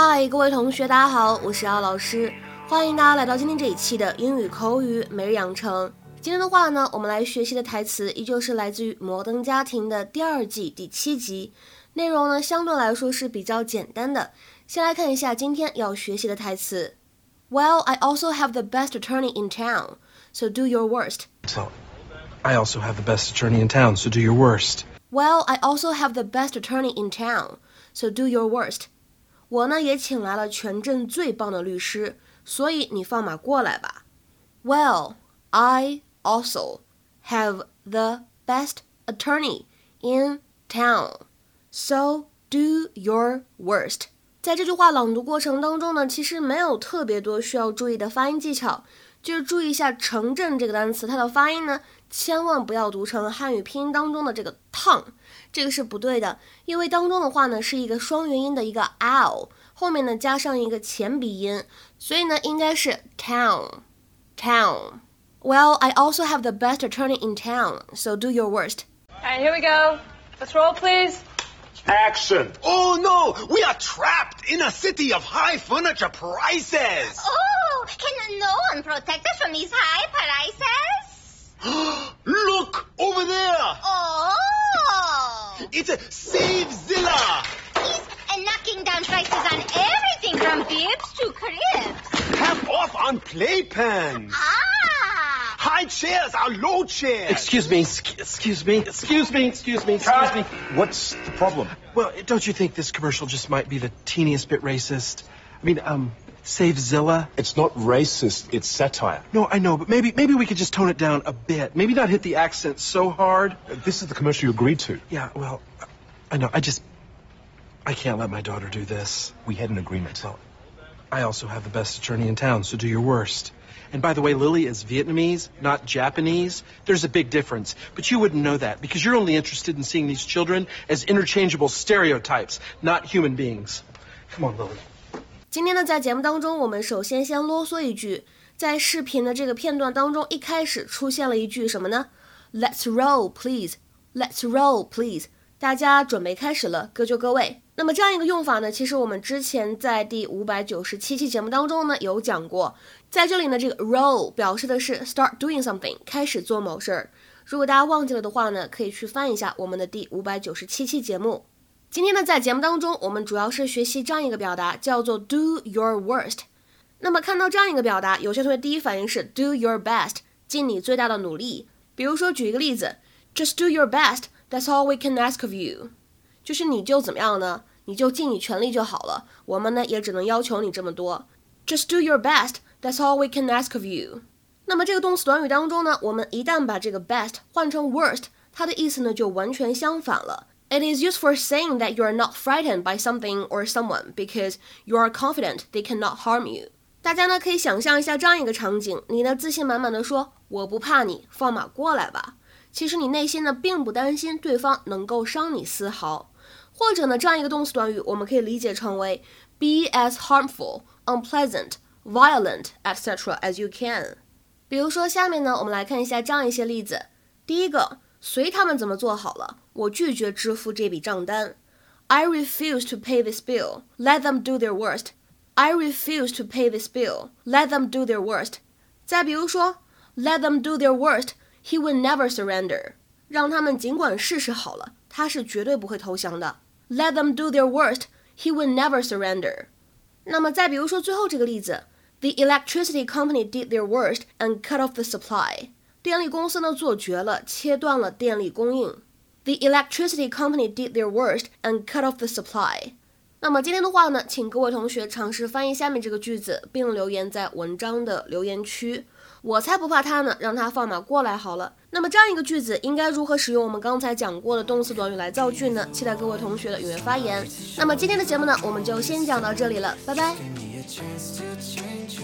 嗨，各位同学，大家好，我是姚老师，欢迎大家来到今天这一期的英语口语每日养成。今天的话呢，我们来学习的台词依旧是来自于《摩登家庭》的第二季第七集，内容呢相对来说是比较简单的。先来看一下今天要学习的台词。Well, I also have the best attorney in town, so do your worst. So, I also have the best attorney in town, so do your worst. Well, I also have the best attorney in town, so do your worst. 我呢也请来了全镇最棒的律师，所以你放马过来吧。Well, I also have the best attorney in town, so do your worst. 在这句话朗读过程当中呢，其实没有特别多需要注意的发音技巧，就是注意一下“城镇”这个单词，它的发音呢，千万不要读成汉语拼音当中的这个 town。这个是不对的，因为当中的话呢是一个双元音的一个 l，后面呢加上一个前鼻音，所以呢应该是 town town。Well, I also have the best attorney in town, so do your worst. And here we go. Let's roll, please. Action! Oh no! We are trapped in a city of high furniture prices! Oh, can no one protect us from these high prices? Look! Over there! Oh! It's a Savezilla! He's uh, knocking down prices on everything from bibs to cribs. Half off on playpens! Ah, Chairs are low chairs! Excuse me, excuse me, excuse me, excuse me, excuse me. What's the problem? Well, don't you think this commercial just might be the teeniest bit racist? I mean, um, save Zilla? It's not racist, it's satire. No, I know, but maybe maybe we could just tone it down a bit. Maybe not hit the accent so hard. This is the commercial you agreed to. Yeah, well, I know. I just I can't let my daughter do this. We had an agreement. Well, I also have the best attorney in town, so do your worst. And by the way, Lily is Vietnamese, not Japanese. There's a big difference. But you wouldn't know that because you're only interested in seeing these children as interchangeable stereotypes, not human beings. Come on, Lily. 今天呢，在节目当中，我们首先先啰嗦一句，在视频的这个片段当中，一开始出现了一句什么呢？Let's roll, please. Let's roll, please. 大家准备开始了，各就各位。 那么这样一个用法呢，其实我们之前在第五百九十七期节目当中呢有讲过。在这里呢，这个 roll 表示的是 start doing something，开始做某事儿。如果大家忘记了的话呢，可以去翻一下我们的第五百九十七期节目。今天呢，在节目当中，我们主要是学习这样一个表达，叫做 do your worst。那么看到这样一个表达，有些同学第一反应是 do your best，尽你最大的努力。比如说，举一个例子，just do your best。That's all we can ask of you，就是你就怎么样呢？你就尽你全力就好了。我们呢也只能要求你这么多。Just do your best. That's all we can ask of you。那么这个动词短语当中呢，我们一旦把这个 best 换成 worst，它的意思呢就完全相反了。It is used for saying that you are not frightened by something or someone because you are confident they cannot harm you。大家呢可以想象一下这样一个场景：你呢自信满满的说：“我不怕你，放马过来吧。”其实你内心呢并不担心对方能够伤你丝毫，或者呢这样一个动词短语，我们可以理解成为 be as harmful, unpleasant, violent, etc. as you can。比如说下面呢，我们来看一下这样一些例子。第一个，随他们怎么做好了，我拒绝支付这笔账单。I refuse to pay this bill. Let them do their worst. I refuse to pay this bill. Let them do their worst. 再比如说，Let them do their worst. He will never surrender. 让他们尽管试试好了，他是绝对不会投降的。 Let them do their worst. He will never surrender. 那么再比如说最后这个例子，The electricity company did their worst and cut off the supply. 电力公司呢做绝了，切断了电力供应。The electricity company did their worst and cut off the supply. 那么今天的话呢，请各位同学尝试翻译下面这个句子，并留言在文章的留言区。 我才不怕他呢，让他放马过来好了。那么这样一个句子应该如何使用我们刚才讲过的动词短语来造句呢？期待各位同学的踊跃发言。那么今天的节目呢，我们就先讲到这里了，拜拜。chance to change